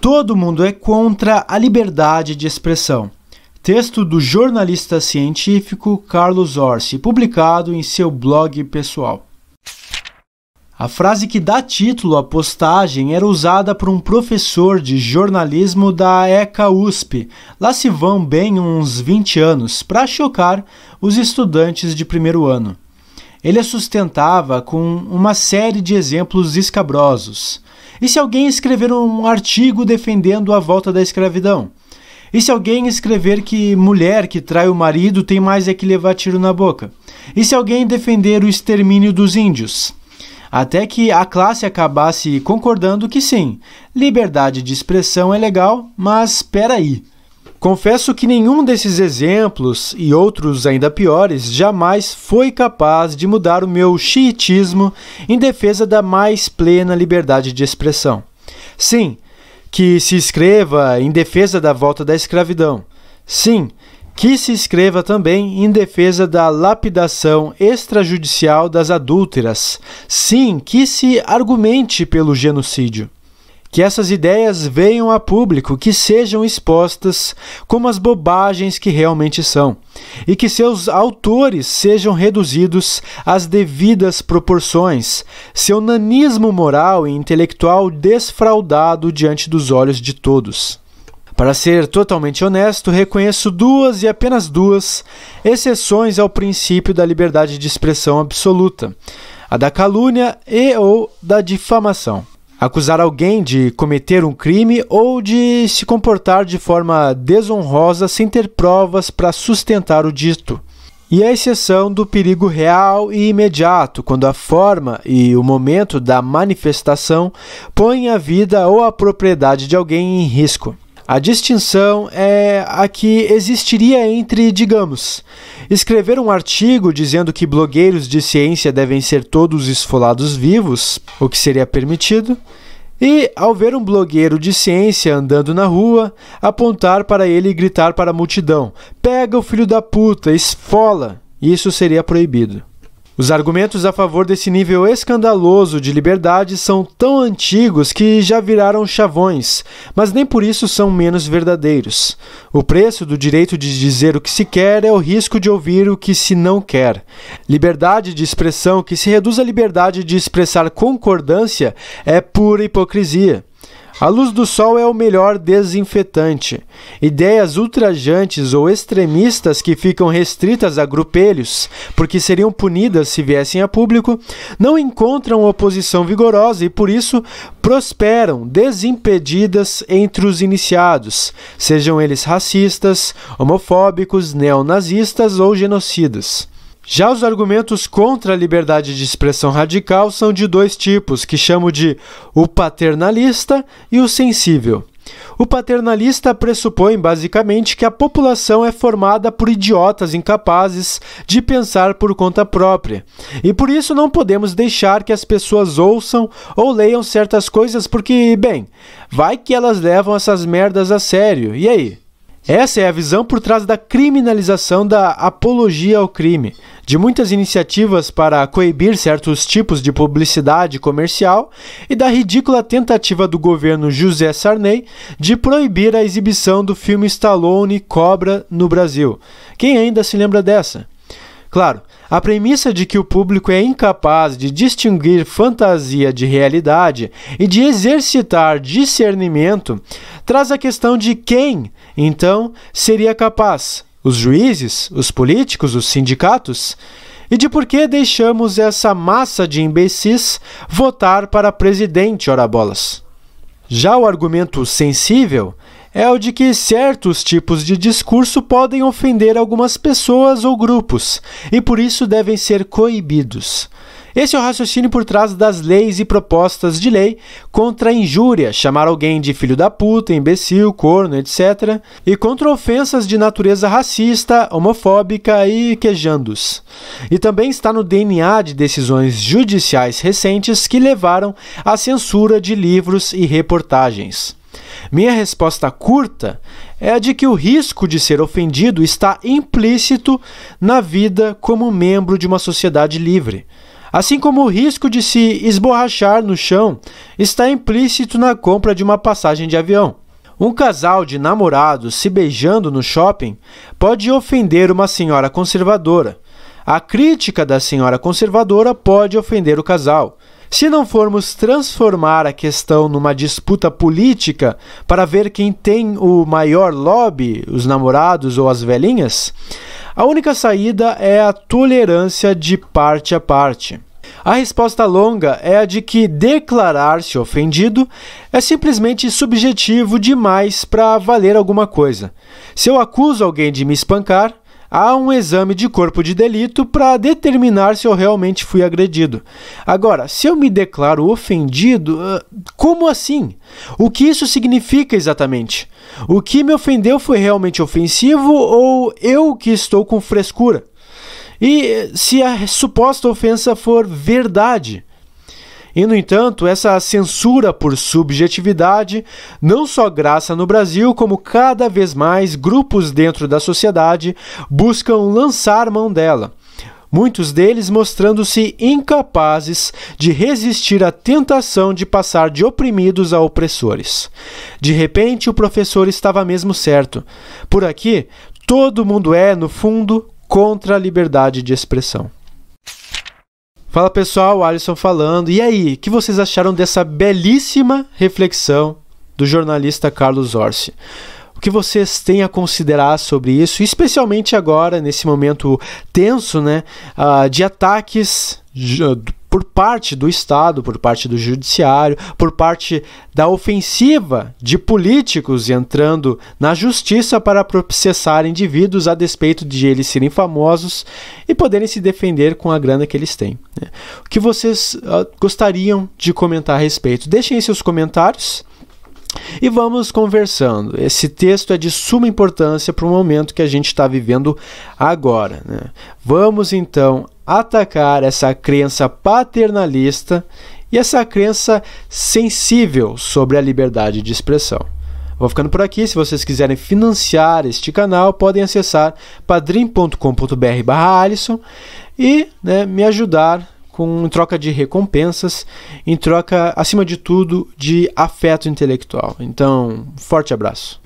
Todo mundo é contra a liberdade de expressão. Texto do jornalista científico Carlos Orsi, publicado em seu blog pessoal. A frase que dá título à postagem era usada por um professor de jornalismo da ECA USP. Lá se vão bem uns 20 anos, para chocar os estudantes de primeiro ano. Ele a sustentava com uma série de exemplos escabrosos. E se alguém escrever um artigo defendendo a volta da escravidão? E se alguém escrever que mulher que trai o marido tem mais é que levar tiro na boca? E se alguém defender o extermínio dos índios? Até que a classe acabasse concordando que sim, liberdade de expressão é legal, mas espera aí. Confesso que nenhum desses exemplos, e outros ainda piores, jamais foi capaz de mudar o meu xiitismo em defesa da mais plena liberdade de expressão. Sim, que se escreva em defesa da volta da escravidão. Sim, que se escreva também em defesa da lapidação extrajudicial das adúlteras. Sim, que se argumente pelo genocídio que essas ideias venham a público, que sejam expostas como as bobagens que realmente são, e que seus autores sejam reduzidos às devidas proporções, seu nanismo moral e intelectual desfraudado diante dos olhos de todos. Para ser totalmente honesto, reconheço duas e apenas duas exceções ao princípio da liberdade de expressão absoluta: a da calúnia e ou da difamação acusar alguém de cometer um crime ou de se comportar de forma desonrosa sem ter provas para sustentar o dito. E a exceção do perigo real e imediato, quando a forma e o momento da manifestação põem a vida ou a propriedade de alguém em risco. A distinção é a que existiria entre, digamos, escrever um artigo dizendo que blogueiros de ciência devem ser todos esfolados vivos, o que seria permitido, e, ao ver um blogueiro de ciência andando na rua, apontar para ele e gritar para a multidão: Pega o filho da puta, esfola! Isso seria proibido. Os argumentos a favor desse nível escandaloso de liberdade são tão antigos que já viraram chavões, mas nem por isso são menos verdadeiros. O preço do direito de dizer o que se quer é o risco de ouvir o que se não quer. Liberdade de expressão que se reduz à liberdade de expressar concordância é pura hipocrisia. A luz do sol é o melhor desinfetante. Ideias ultrajantes ou extremistas que ficam restritas a grupelhos, porque seriam punidas se viessem a público, não encontram oposição vigorosa e por isso prosperam desimpedidas entre os iniciados, sejam eles racistas, homofóbicos, neonazistas ou genocidas. Já os argumentos contra a liberdade de expressão radical são de dois tipos, que chamo de o paternalista e o sensível. O paternalista pressupõe basicamente que a população é formada por idiotas incapazes de pensar por conta própria. E por isso não podemos deixar que as pessoas ouçam ou leiam certas coisas porque, bem, vai que elas levam essas merdas a sério. E aí? Essa é a visão por trás da criminalização da apologia ao crime, de muitas iniciativas para coibir certos tipos de publicidade comercial e da ridícula tentativa do governo José Sarney de proibir a exibição do filme Stallone Cobra no Brasil. Quem ainda se lembra dessa? Claro, a premissa de que o público é incapaz de distinguir fantasia de realidade e de exercitar discernimento traz a questão de quem, então, seria capaz: os juízes, os políticos, os sindicatos? E de por que deixamos essa massa de imbecis votar para presidente, ora bolas? Já o argumento sensível é o de que certos tipos de discurso podem ofender algumas pessoas ou grupos e por isso devem ser coibidos. Esse é o raciocínio por trás das leis e propostas de lei contra a injúria, chamar alguém de filho da puta, imbecil, corno, etc., e contra ofensas de natureza racista, homofóbica e quejandos. E também está no DNA de decisões judiciais recentes que levaram à censura de livros e reportagens. Minha resposta curta é a de que o risco de ser ofendido está implícito na vida como membro de uma sociedade livre. Assim como o risco de se esborrachar no chão está implícito na compra de uma passagem de avião. Um casal de namorados se beijando no shopping pode ofender uma senhora conservadora. A crítica da senhora conservadora pode ofender o casal. Se não formos transformar a questão numa disputa política para ver quem tem o maior lobby, os namorados ou as velhinhas, a única saída é a tolerância de parte a parte. A resposta longa é a de que declarar-se ofendido é simplesmente subjetivo demais para valer alguma coisa. Se eu acuso alguém de me espancar, há um exame de corpo de delito para determinar se eu realmente fui agredido. Agora, se eu me declaro ofendido, ah, como assim? O que isso significa exatamente? O que me ofendeu foi realmente ofensivo ou eu que estou com frescura? E se a suposta ofensa for verdade? E, no entanto, essa censura por subjetividade não só graça no Brasil, como cada vez mais grupos dentro da sociedade buscam lançar mão dela. Muitos deles mostrando-se incapazes de resistir à tentação de passar de oprimidos a opressores. De repente, o professor estava mesmo certo. Por aqui, todo mundo é, no fundo, contra a liberdade de expressão. Fala pessoal, Alisson falando. E aí, o que vocês acharam dessa belíssima reflexão do jornalista Carlos Orsi? O que vocês têm a considerar sobre isso, especialmente agora, nesse momento tenso, né, uh, de ataques por parte do Estado, por parte do Judiciário, por parte da ofensiva de políticos entrando na justiça para processar indivíduos a despeito de eles serem famosos e poderem se defender com a grana que eles têm. Né? O que vocês uh, gostariam de comentar a respeito? Deixem seus comentários. E vamos conversando. Esse texto é de suma importância para o momento que a gente está vivendo agora. Né? Vamos então atacar essa crença paternalista e essa crença sensível sobre a liberdade de expressão. Vou ficando por aqui. Se vocês quiserem financiar este canal, podem acessar padrim.com.br/alisson e né, me ajudar com troca de recompensas, em troca, acima de tudo, de afeto intelectual. Então, forte abraço.